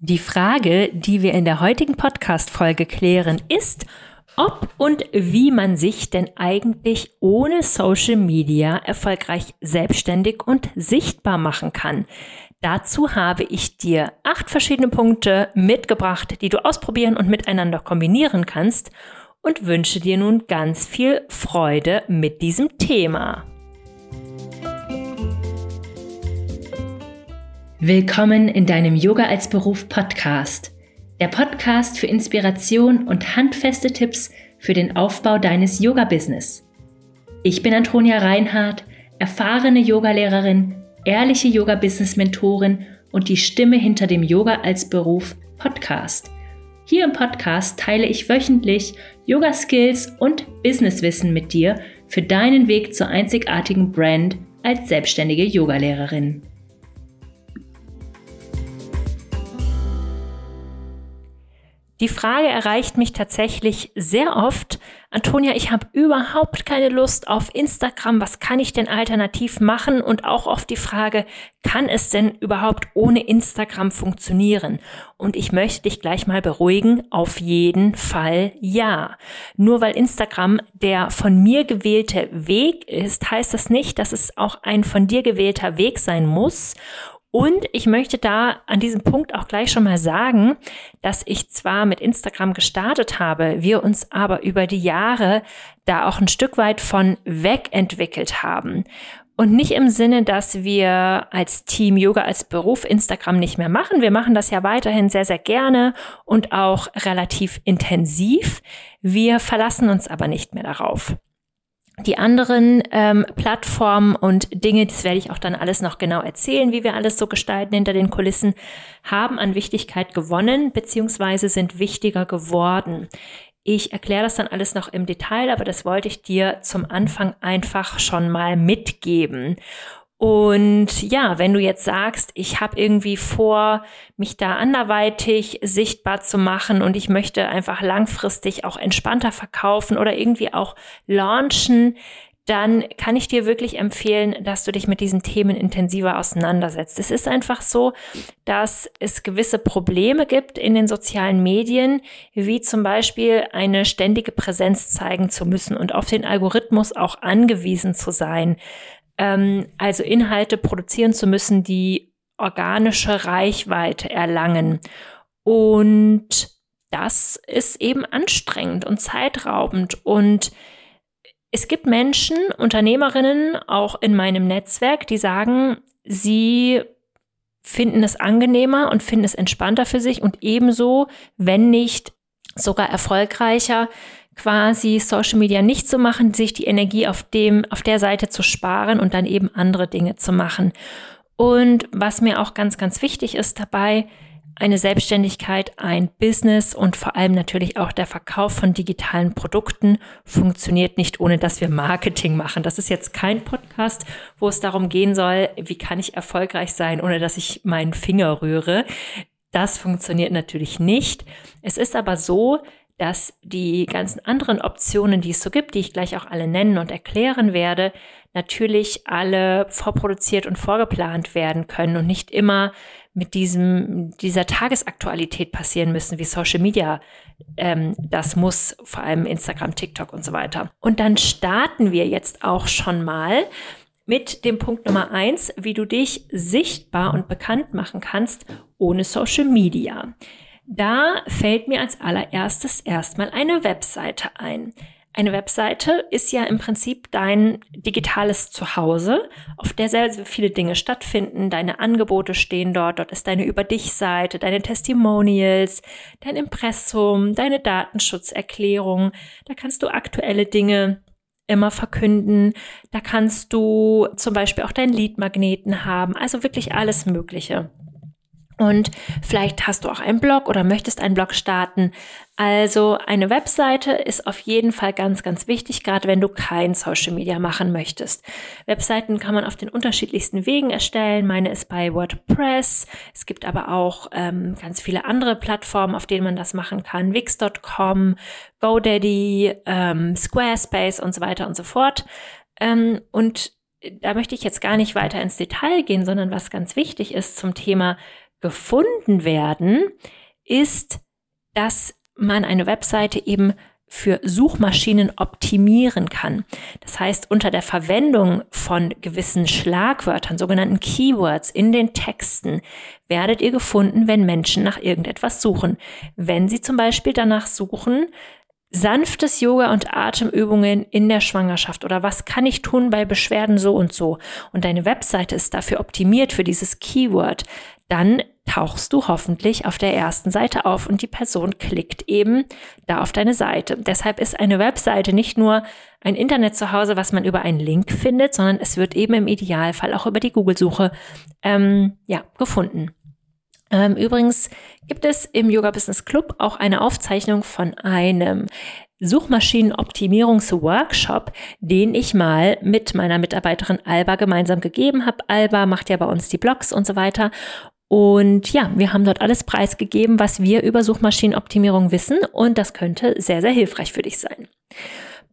Die Frage, die wir in der heutigen Podcast-Folge klären, ist, ob und wie man sich denn eigentlich ohne Social Media erfolgreich selbstständig und sichtbar machen kann. Dazu habe ich dir acht verschiedene Punkte mitgebracht, die du ausprobieren und miteinander kombinieren kannst und wünsche dir nun ganz viel Freude mit diesem Thema. Willkommen in deinem Yoga als Beruf Podcast. Der Podcast für Inspiration und handfeste Tipps für den Aufbau deines Yoga-Business. Ich bin Antonia Reinhardt, erfahrene Yogalehrerin, ehrliche Yoga-Business-Mentorin und die Stimme hinter dem Yoga als Beruf Podcast. Hier im Podcast teile ich wöchentlich Yoga-Skills und Businesswissen mit dir für deinen Weg zur einzigartigen Brand als selbstständige Yogalehrerin. Die Frage erreicht mich tatsächlich sehr oft. Antonia, ich habe überhaupt keine Lust auf Instagram. Was kann ich denn alternativ machen? Und auch oft die Frage, kann es denn überhaupt ohne Instagram funktionieren? Und ich möchte dich gleich mal beruhigen. Auf jeden Fall ja. Nur weil Instagram der von mir gewählte Weg ist, heißt das nicht, dass es auch ein von dir gewählter Weg sein muss. Und ich möchte da an diesem Punkt auch gleich schon mal sagen, dass ich zwar mit Instagram gestartet habe, wir uns aber über die Jahre da auch ein Stück weit von weg entwickelt haben. Und nicht im Sinne, dass wir als Team Yoga als Beruf Instagram nicht mehr machen. Wir machen das ja weiterhin sehr, sehr gerne und auch relativ intensiv. Wir verlassen uns aber nicht mehr darauf. Die anderen ähm, Plattformen und Dinge, das werde ich auch dann alles noch genau erzählen, wie wir alles so gestalten hinter den Kulissen, haben an Wichtigkeit gewonnen beziehungsweise sind wichtiger geworden. Ich erkläre das dann alles noch im Detail, aber das wollte ich dir zum Anfang einfach schon mal mitgeben. Und ja, wenn du jetzt sagst, ich habe irgendwie vor, mich da anderweitig sichtbar zu machen und ich möchte einfach langfristig auch entspannter verkaufen oder irgendwie auch launchen, dann kann ich dir wirklich empfehlen, dass du dich mit diesen Themen intensiver auseinandersetzt. Es ist einfach so, dass es gewisse Probleme gibt in den sozialen Medien, wie zum Beispiel eine ständige Präsenz zeigen zu müssen und auf den Algorithmus auch angewiesen zu sein ähm, also Inhalte produzieren zu müssen, die organische Reichweite erlangen. Und das ist eben anstrengend und zeitraubend. Und es gibt Menschen, Unternehmerinnen, auch in meinem Netzwerk, die sagen, sie finden es angenehmer und finden es entspannter für sich und ebenso, wenn nicht sogar erfolgreicher, quasi Social Media nicht zu machen, sich die Energie auf dem, auf der Seite zu sparen und dann eben andere Dinge zu machen. Und was mir auch ganz, ganz wichtig ist dabei, eine Selbstständigkeit, ein Business und vor allem natürlich auch der Verkauf von digitalen Produkten funktioniert nicht, ohne dass wir Marketing machen. Das ist jetzt kein Podcast, wo es darum gehen soll, wie kann ich erfolgreich sein, ohne dass ich meinen Finger rühre. Das funktioniert natürlich nicht. Es ist aber so, dass die ganzen anderen Optionen, die es so gibt, die ich gleich auch alle nennen und erklären werde, natürlich alle vorproduziert und vorgeplant werden können und nicht immer mit diesem, dieser Tagesaktualität passieren müssen, wie Social Media ähm, das muss, vor allem Instagram, TikTok und so weiter. Und dann starten wir jetzt auch schon mal mit dem Punkt Nummer eins, wie du dich sichtbar und bekannt machen kannst ohne Social Media. Da fällt mir als allererstes erstmal eine Webseite ein. Eine Webseite ist ja im Prinzip dein digitales Zuhause, auf der sehr, sehr viele Dinge stattfinden. Deine Angebote stehen dort. Dort ist deine Über dich-Seite, deine Testimonials, dein Impressum, deine Datenschutzerklärung. Da kannst du aktuelle Dinge immer verkünden. Da kannst du zum Beispiel auch deinen Leadmagneten haben. Also wirklich alles Mögliche. Und vielleicht hast du auch einen Blog oder möchtest einen Blog starten. Also eine Webseite ist auf jeden Fall ganz, ganz wichtig, gerade wenn du kein Social Media machen möchtest. Webseiten kann man auf den unterschiedlichsten Wegen erstellen. Meine ist bei WordPress. Es gibt aber auch ähm, ganz viele andere Plattformen, auf denen man das machen kann. Wix.com, GoDaddy, ähm, Squarespace und so weiter und so fort. Ähm, und da möchte ich jetzt gar nicht weiter ins Detail gehen, sondern was ganz wichtig ist zum Thema gefunden werden, ist, dass man eine Webseite eben für Suchmaschinen optimieren kann. Das heißt, unter der Verwendung von gewissen Schlagwörtern, sogenannten Keywords in den Texten, werdet ihr gefunden, wenn Menschen nach irgendetwas suchen. Wenn sie zum Beispiel danach suchen, sanftes Yoga und Atemübungen in der Schwangerschaft oder was kann ich tun bei Beschwerden so und so und deine Webseite ist dafür optimiert für dieses Keyword, dann tauchst du hoffentlich auf der ersten Seite auf und die Person klickt eben da auf deine Seite. Deshalb ist eine Webseite nicht nur ein Internet zu Hause, was man über einen Link findet, sondern es wird eben im Idealfall auch über die Google-Suche ähm, ja, gefunden. Ähm, übrigens gibt es im Yoga Business Club auch eine Aufzeichnung von einem Suchmaschinenoptimierungsworkshop, den ich mal mit meiner Mitarbeiterin Alba gemeinsam gegeben habe. Alba macht ja bei uns die Blogs und so weiter. Und ja, wir haben dort alles preisgegeben, was wir über Suchmaschinenoptimierung wissen und das könnte sehr, sehr hilfreich für dich sein.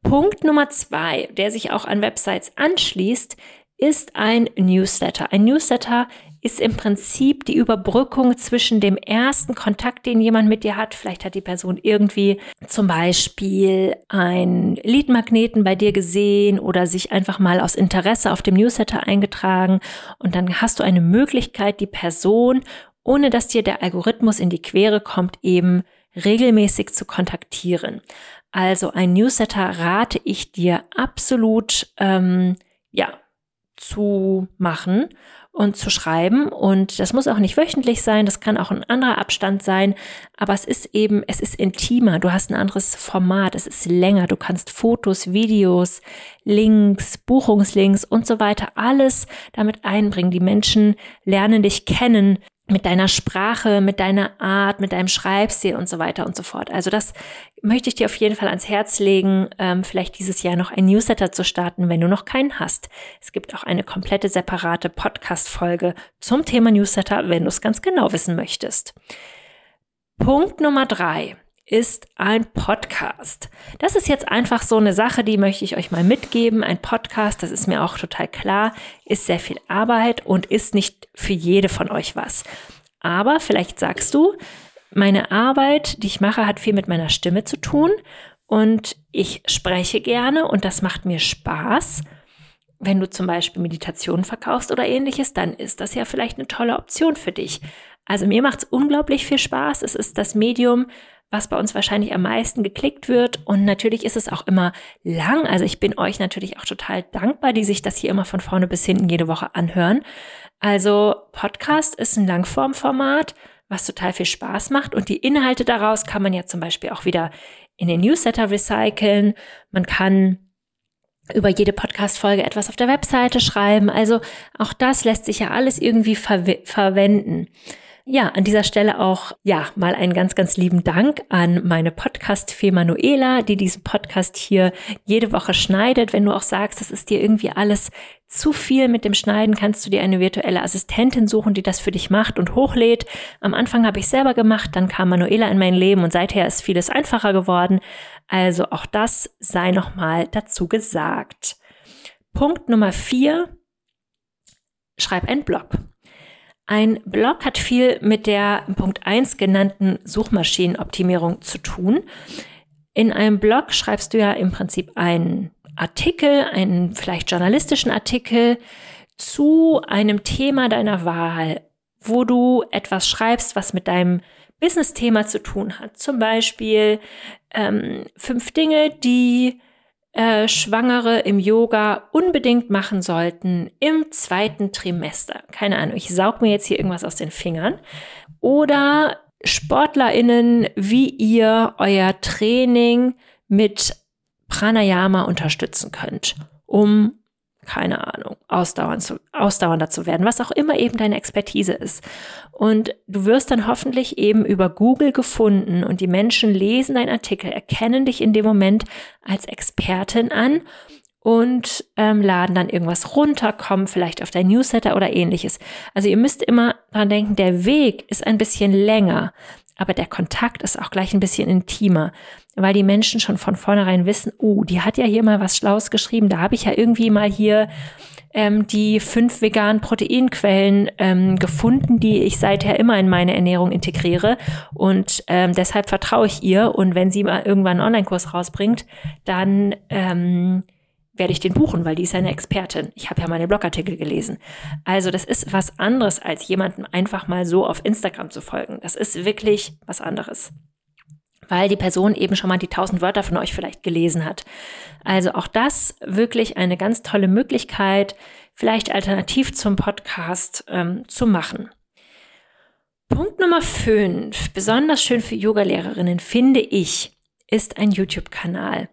Punkt Nummer zwei, der sich auch an Websites anschließt, ist ein Newsletter. Ein Newsletter ist im Prinzip die Überbrückung zwischen dem ersten Kontakt, den jemand mit dir hat. Vielleicht hat die Person irgendwie zum Beispiel ein Leadmagneten bei dir gesehen oder sich einfach mal aus Interesse auf dem Newsletter eingetragen. Und dann hast du eine Möglichkeit, die Person, ohne dass dir der Algorithmus in die Quere kommt, eben regelmäßig zu kontaktieren. Also ein Newsletter rate ich dir absolut, ähm, ja, zu machen und zu schreiben. Und das muss auch nicht wöchentlich sein, das kann auch ein anderer Abstand sein, aber es ist eben, es ist intimer, du hast ein anderes Format, es ist länger, du kannst Fotos, Videos, Links, Buchungslinks und so weiter, alles damit einbringen. Die Menschen lernen dich kennen, mit deiner Sprache, mit deiner Art, mit deinem Schreibstil und so weiter und so fort. Also das möchte ich dir auf jeden Fall ans Herz legen, ähm, vielleicht dieses Jahr noch ein Newsletter zu starten, wenn du noch keinen hast. Es gibt auch eine komplette separate Podcast-Folge zum Thema Newsletter, wenn du es ganz genau wissen möchtest. Punkt Nummer drei ist ein Podcast. Das ist jetzt einfach so eine Sache, die möchte ich euch mal mitgeben. Ein Podcast, das ist mir auch total klar, ist sehr viel Arbeit und ist nicht für jede von euch was. Aber vielleicht sagst du, meine Arbeit, die ich mache, hat viel mit meiner Stimme zu tun und ich spreche gerne und das macht mir Spaß. Wenn du zum Beispiel Meditation verkaufst oder ähnliches, dann ist das ja vielleicht eine tolle Option für dich. Also mir macht es unglaublich viel Spaß. Es ist das Medium, was bei uns wahrscheinlich am meisten geklickt wird. Und natürlich ist es auch immer lang. Also ich bin euch natürlich auch total dankbar, die sich das hier immer von vorne bis hinten jede Woche anhören. Also Podcast ist ein Langformformat, was total viel Spaß macht. Und die Inhalte daraus kann man ja zum Beispiel auch wieder in den Newsletter recyceln. Man kann über jede Podcast-Folge etwas auf der Webseite schreiben. Also auch das lässt sich ja alles irgendwie ver verwenden. Ja, an dieser Stelle auch, ja, mal einen ganz, ganz lieben Dank an meine Podcast-Fee Manuela, die diesen Podcast hier jede Woche schneidet. Wenn du auch sagst, das ist dir irgendwie alles zu viel mit dem Schneiden, kannst du dir eine virtuelle Assistentin suchen, die das für dich macht und hochlädt. Am Anfang habe ich selber gemacht, dann kam Manuela in mein Leben und seither ist vieles einfacher geworden. Also auch das sei nochmal dazu gesagt. Punkt Nummer vier. Schreib einen Blog. Ein Blog hat viel mit der Punkt 1 genannten Suchmaschinenoptimierung zu tun. In einem Blog schreibst du ja im Prinzip einen Artikel, einen vielleicht journalistischen Artikel zu einem Thema deiner Wahl, wo du etwas schreibst, was mit deinem Business-Thema zu tun hat. Zum Beispiel ähm, fünf Dinge, die äh, Schwangere im Yoga unbedingt machen sollten im zweiten Trimester. Keine Ahnung, ich saug mir jetzt hier irgendwas aus den Fingern. Oder SportlerInnen, wie ihr euer Training mit Pranayama unterstützen könnt, um keine Ahnung, ausdauernd zu, ausdauernder zu werden, was auch immer eben deine Expertise ist. Und du wirst dann hoffentlich eben über Google gefunden und die Menschen lesen deinen Artikel, erkennen dich in dem Moment als Expertin an und ähm, laden dann irgendwas runter, kommen vielleicht auf dein Newsletter oder ähnliches. Also ihr müsst immer dran denken, der Weg ist ein bisschen länger, aber der Kontakt ist auch gleich ein bisschen intimer weil die Menschen schon von vornherein wissen, oh, die hat ja hier mal was Schlaues geschrieben, da habe ich ja irgendwie mal hier ähm, die fünf veganen Proteinquellen ähm, gefunden, die ich seither immer in meine Ernährung integriere. Und ähm, deshalb vertraue ich ihr. Und wenn sie mal irgendwann einen Online-Kurs rausbringt, dann ähm, werde ich den buchen, weil die ist eine Expertin. Ich habe ja meine Blogartikel gelesen. Also das ist was anderes, als jemanden einfach mal so auf Instagram zu folgen. Das ist wirklich was anderes weil die Person eben schon mal die tausend Wörter von euch vielleicht gelesen hat. Also auch das wirklich eine ganz tolle Möglichkeit, vielleicht alternativ zum Podcast ähm, zu machen. Punkt Nummer fünf, besonders schön für Yogalehrerinnen, finde ich, ist ein YouTube-Kanal.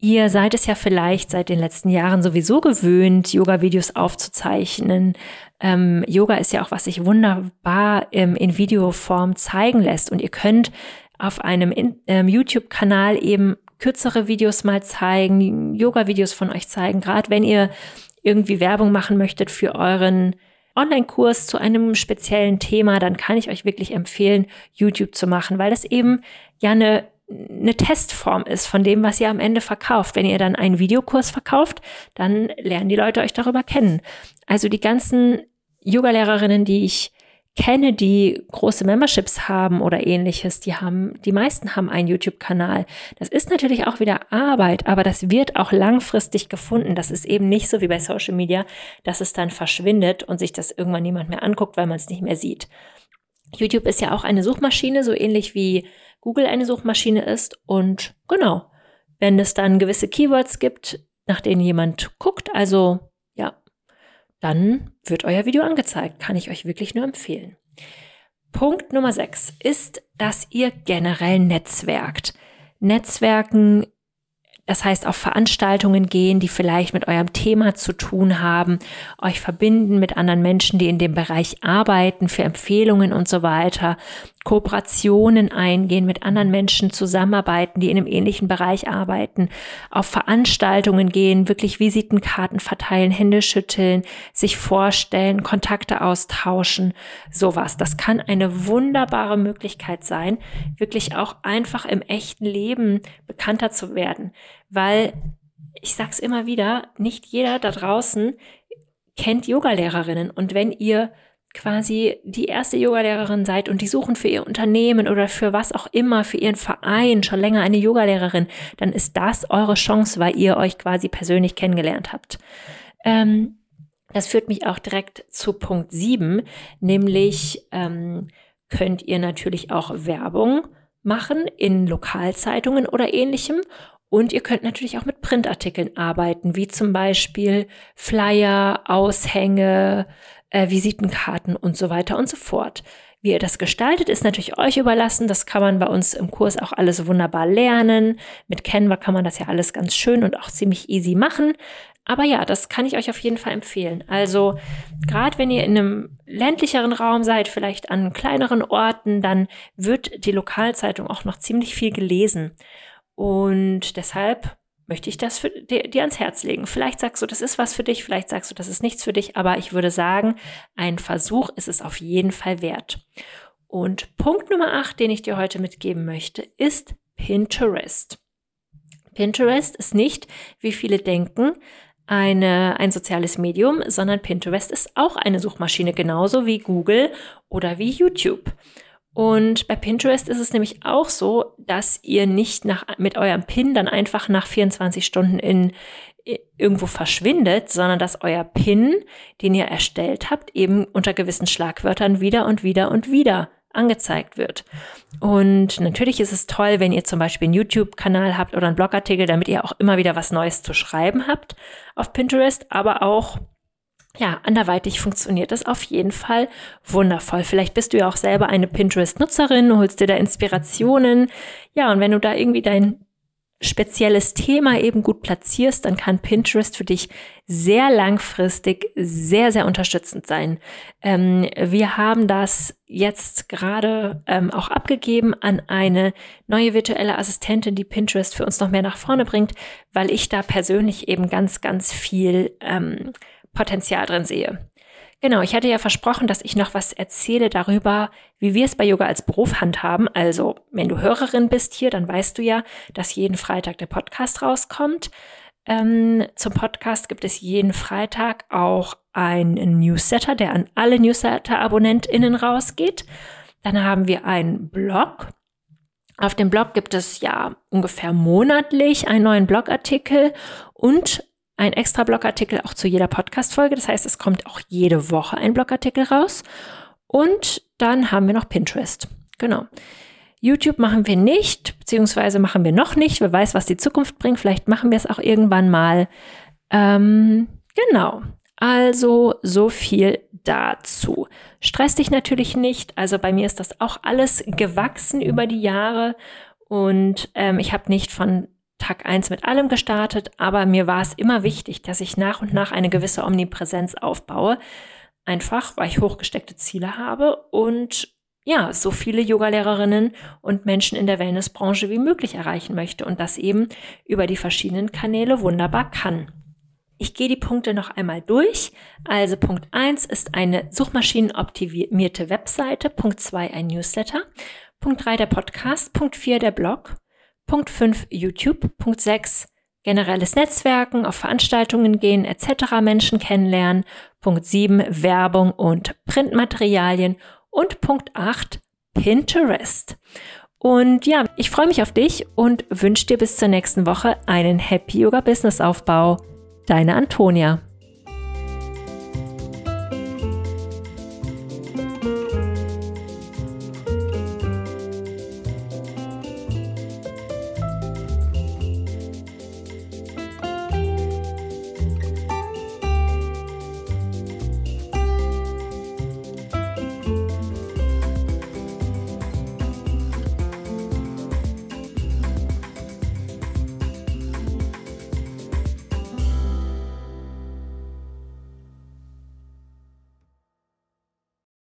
Ihr seid es ja vielleicht seit den letzten Jahren sowieso gewöhnt, Yoga-Videos aufzuzeichnen. Ähm, Yoga ist ja auch, was sich wunderbar ähm, in Videoform zeigen lässt. Und ihr könnt auf einem ähm, YouTube-Kanal eben kürzere Videos mal zeigen, Yoga-Videos von euch zeigen, gerade wenn ihr irgendwie Werbung machen möchtet für euren Online-Kurs zu einem speziellen Thema, dann kann ich euch wirklich empfehlen, YouTube zu machen, weil das eben ja eine, eine Testform ist von dem, was ihr am Ende verkauft. Wenn ihr dann einen Videokurs verkauft, dann lernen die Leute euch darüber kennen. Also die ganzen Yoga-Lehrerinnen, die ich kenne, die große Memberships haben oder ähnliches, die haben, die meisten haben einen YouTube-Kanal. Das ist natürlich auch wieder Arbeit, aber das wird auch langfristig gefunden. Das ist eben nicht so wie bei Social Media, dass es dann verschwindet und sich das irgendwann niemand mehr anguckt, weil man es nicht mehr sieht. YouTube ist ja auch eine Suchmaschine, so ähnlich wie Google eine Suchmaschine ist. Und genau, wenn es dann gewisse Keywords gibt, nach denen jemand guckt, also dann wird euer Video angezeigt. Kann ich euch wirklich nur empfehlen. Punkt Nummer 6 ist, dass ihr generell netzwerkt. Netzwerken das heißt, auf Veranstaltungen gehen, die vielleicht mit eurem Thema zu tun haben, euch verbinden mit anderen Menschen, die in dem Bereich arbeiten, für Empfehlungen und so weiter, Kooperationen eingehen, mit anderen Menschen zusammenarbeiten, die in einem ähnlichen Bereich arbeiten, auf Veranstaltungen gehen, wirklich Visitenkarten verteilen, Hände schütteln, sich vorstellen, Kontakte austauschen, sowas. Das kann eine wunderbare Möglichkeit sein, wirklich auch einfach im echten Leben bekannter zu werden weil ich sag's immer wieder, nicht jeder da draußen kennt Yogalehrerinnen und wenn ihr quasi die erste Yogalehrerin seid und die suchen für ihr Unternehmen oder für was auch immer, für ihren Verein schon länger eine Yogalehrerin, dann ist das eure Chance, weil ihr euch quasi persönlich kennengelernt habt. Ähm, das führt mich auch direkt zu Punkt 7, nämlich ähm, könnt ihr natürlich auch Werbung machen in Lokalzeitungen oder ähnlichem und ihr könnt natürlich auch mit Printartikeln arbeiten, wie zum Beispiel Flyer, Aushänge, äh, Visitenkarten und so weiter und so fort. Wie ihr das gestaltet, ist natürlich euch überlassen. Das kann man bei uns im Kurs auch alles wunderbar lernen. Mit Canva kann man das ja alles ganz schön und auch ziemlich easy machen. Aber ja, das kann ich euch auf jeden Fall empfehlen. Also gerade wenn ihr in einem ländlicheren Raum seid, vielleicht an kleineren Orten, dann wird die Lokalzeitung auch noch ziemlich viel gelesen. Und deshalb möchte ich das für dir, dir, ans Herz legen. Vielleicht sagst du, das ist was für dich, vielleicht sagst du, das ist nichts für dich, aber ich würde sagen, ein Versuch ist es auf jeden Fall wert. Und Punkt Nummer 8, den ich dir heute mitgeben möchte, ist Pinterest. Pinterest ist nicht, wie viele denken, eine, ein soziales Medium, sondern Pinterest ist auch eine Suchmaschine, genauso wie Google oder wie YouTube. Und bei Pinterest ist es nämlich auch so, dass ihr nicht nach, mit eurem Pin dann einfach nach 24 Stunden in, irgendwo verschwindet, sondern dass euer Pin, den ihr erstellt habt, eben unter gewissen Schlagwörtern wieder und wieder und wieder angezeigt wird. Und natürlich ist es toll, wenn ihr zum Beispiel einen YouTube-Kanal habt oder einen Blogartikel, damit ihr auch immer wieder was Neues zu schreiben habt auf Pinterest, aber auch ja, anderweitig funktioniert das auf jeden Fall wundervoll. Vielleicht bist du ja auch selber eine Pinterest-Nutzerin, holst dir da Inspirationen. Ja, und wenn du da irgendwie dein spezielles Thema eben gut platzierst, dann kann Pinterest für dich sehr langfristig sehr, sehr unterstützend sein. Ähm, wir haben das jetzt gerade ähm, auch abgegeben an eine neue virtuelle Assistentin, die Pinterest für uns noch mehr nach vorne bringt, weil ich da persönlich eben ganz, ganz viel ähm, Potenzial drin sehe. Genau, ich hatte ja versprochen, dass ich noch was erzähle darüber, wie wir es bei Yoga als Beruf handhaben. Also, wenn du Hörerin bist hier, dann weißt du ja, dass jeden Freitag der Podcast rauskommt. Ähm, zum Podcast gibt es jeden Freitag auch ein Newsletter, der an alle Newsletter-AbonnentInnen rausgeht. Dann haben wir einen Blog. Auf dem Blog gibt es ja ungefähr monatlich einen neuen Blogartikel und ein extra Blogartikel auch zu jeder Podcast-Folge. Das heißt, es kommt auch jede Woche ein Blogartikel raus. Und dann haben wir noch Pinterest. Genau. YouTube machen wir nicht, beziehungsweise machen wir noch nicht. Wer weiß, was die Zukunft bringt. Vielleicht machen wir es auch irgendwann mal. Ähm, genau. Also so viel dazu. Stress dich natürlich nicht. Also bei mir ist das auch alles gewachsen über die Jahre und ähm, ich habe nicht von Tag eins mit allem gestartet, aber mir war es immer wichtig, dass ich nach und nach eine gewisse Omnipräsenz aufbaue. Einfach, weil ich hochgesteckte Ziele habe und ja, so viele Yogalehrerinnen und Menschen in der Wellnessbranche wie möglich erreichen möchte und das eben über die verschiedenen Kanäle wunderbar kann. Ich gehe die Punkte noch einmal durch. Also Punkt 1 ist eine suchmaschinenoptimierte Webseite, Punkt 2 ein Newsletter, Punkt 3 der Podcast, Punkt 4 der Blog, Punkt 5 YouTube, Punkt 6 generelles Netzwerken, auf Veranstaltungen gehen etc., Menschen kennenlernen, Punkt 7 Werbung und Printmaterialien und Punkt 8 Pinterest. Und ja, ich freue mich auf dich und wünsche dir bis zur nächsten Woche einen Happy Yoga Business Aufbau. Deine Antonia.